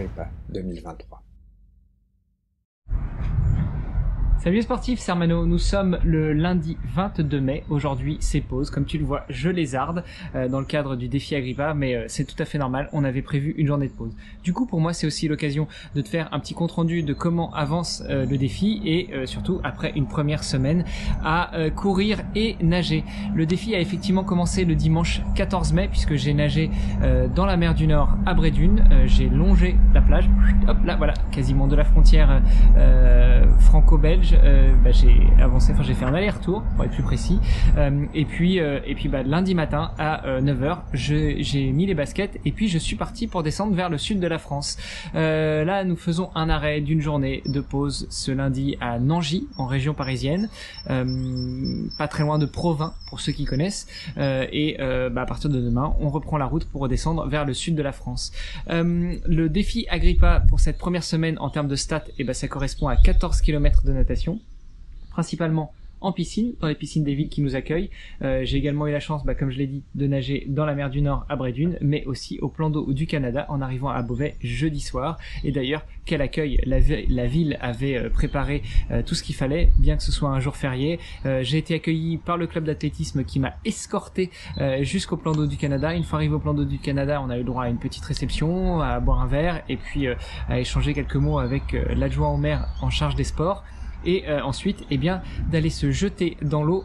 Agrippa 2023. Salut sportifs, c'est Armano. Nous sommes le lundi 22 mai. Aujourd'hui, c'est pause. Comme tu le vois, je lézarde euh, dans le cadre du défi Agrippa, mais euh, c'est tout à fait normal. On avait prévu une journée de pause. Du coup, pour moi, c'est aussi l'occasion de te faire un petit compte rendu de comment avance euh, le défi et surtout après une première semaine à courir et nager. Le défi a effectivement commencé le dimanche 14 mai puisque j'ai nagé dans la mer du Nord à Brédune. j'ai longé la plage. Hop là, voilà, quasiment de la frontière franco-belge euh, bah, j'ai avancé, enfin j'ai fait un aller-retour pour être plus précis. Euh, et puis euh, et puis bah, lundi matin à 9h, j'ai mis les baskets et puis je suis parti pour descendre vers le sud de la France. là, nous faisons un arrêt d'une journée de pause ce lundi à Nangy, en région parisienne, pas très loin de Provins pour ceux qui connaissent. et bah, à partir de demain, on reprend la route pour redescendre vers le sud de la France. le défi Agrippa pour cette première semaine en termes de stats, et eh ben ça correspond à 14 km de natation principalement en piscine, dans les piscines des villes qui nous accueillent. Euh, j'ai également eu la chance, bah, comme je l'ai dit, de nager dans la mer du Nord à Brédune, mais aussi au plan d'eau du Canada en arrivant à Beauvais jeudi soir. Et d'ailleurs, quel accueil la, ville avait euh, préparé euh, tout ce qu'il fallait, bien que ce soit un jour férié. j'ai été accueilli par le club d'athlétisme qui m'a escorté jusqu'au plan d'eau du Canada. Une fois arrivé au plan d'eau du Canada, on a eu le droit à une petite réception, à boire un verre et puis à échanger quelques mots avec l'adjoint au maire en charge des sports et euh, ensuite eh bien d'aller se jeter dans l'eau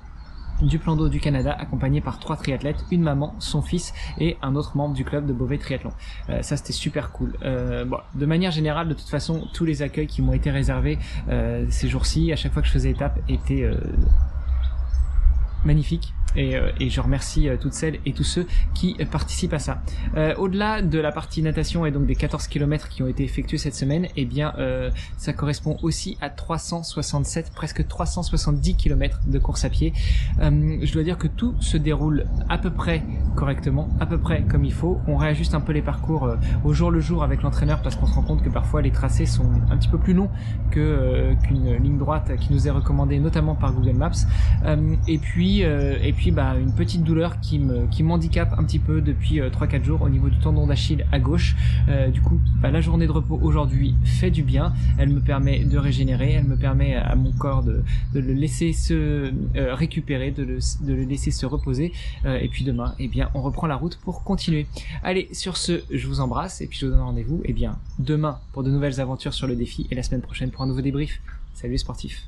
du plan d'eau du Canada accompagné par trois triathlètes, une maman, son fils et un autre membre du club de Beauvais Triathlon. Euh, ça c'était super cool. Euh, bon, de manière générale, de toute façon, tous les accueils qui m'ont été réservés ces jours-ci, à chaque fois que je faisais étape, étaient magnifiques. Euh, et, je remercie euh, toutes celles et tous ceux qui participent à ça. Euh, au-delà de la partie natation et donc des 14 km qui ont été effectués cette semaine, eh bien ça correspond aussi à 367, presque 370 km de course à pied. je dois dire que tout se déroule à peu près correctement, à peu près comme il faut. On réajuste un peu les parcours au jour le jour avec l'entraîneur parce qu'on se rend compte que parfois les tracés sont un petit peu plus longs qu'une ligne droite qui nous est recommandée notamment par Google Maps. et puis bah, une petite douleur qui me qui un petit peu depuis 3-4 euh, jours au niveau du tendon d'Achille à gauche. Euh, du coup, bah, la journée de repos aujourd'hui fait du bien. Elle me permet de régénérer, elle me permet à mon corps de, le laisser se euh, récupérer, de le, laisser se reposer. et puis demain, eh bien, on reprend la route pour continuer. Allez, sur ce, je vous embrasse et puis je vous donne rendez-vous eh demain pour de nouvelles aventures sur le défi et la semaine prochaine pour un nouveau débrief. Salut les sportifs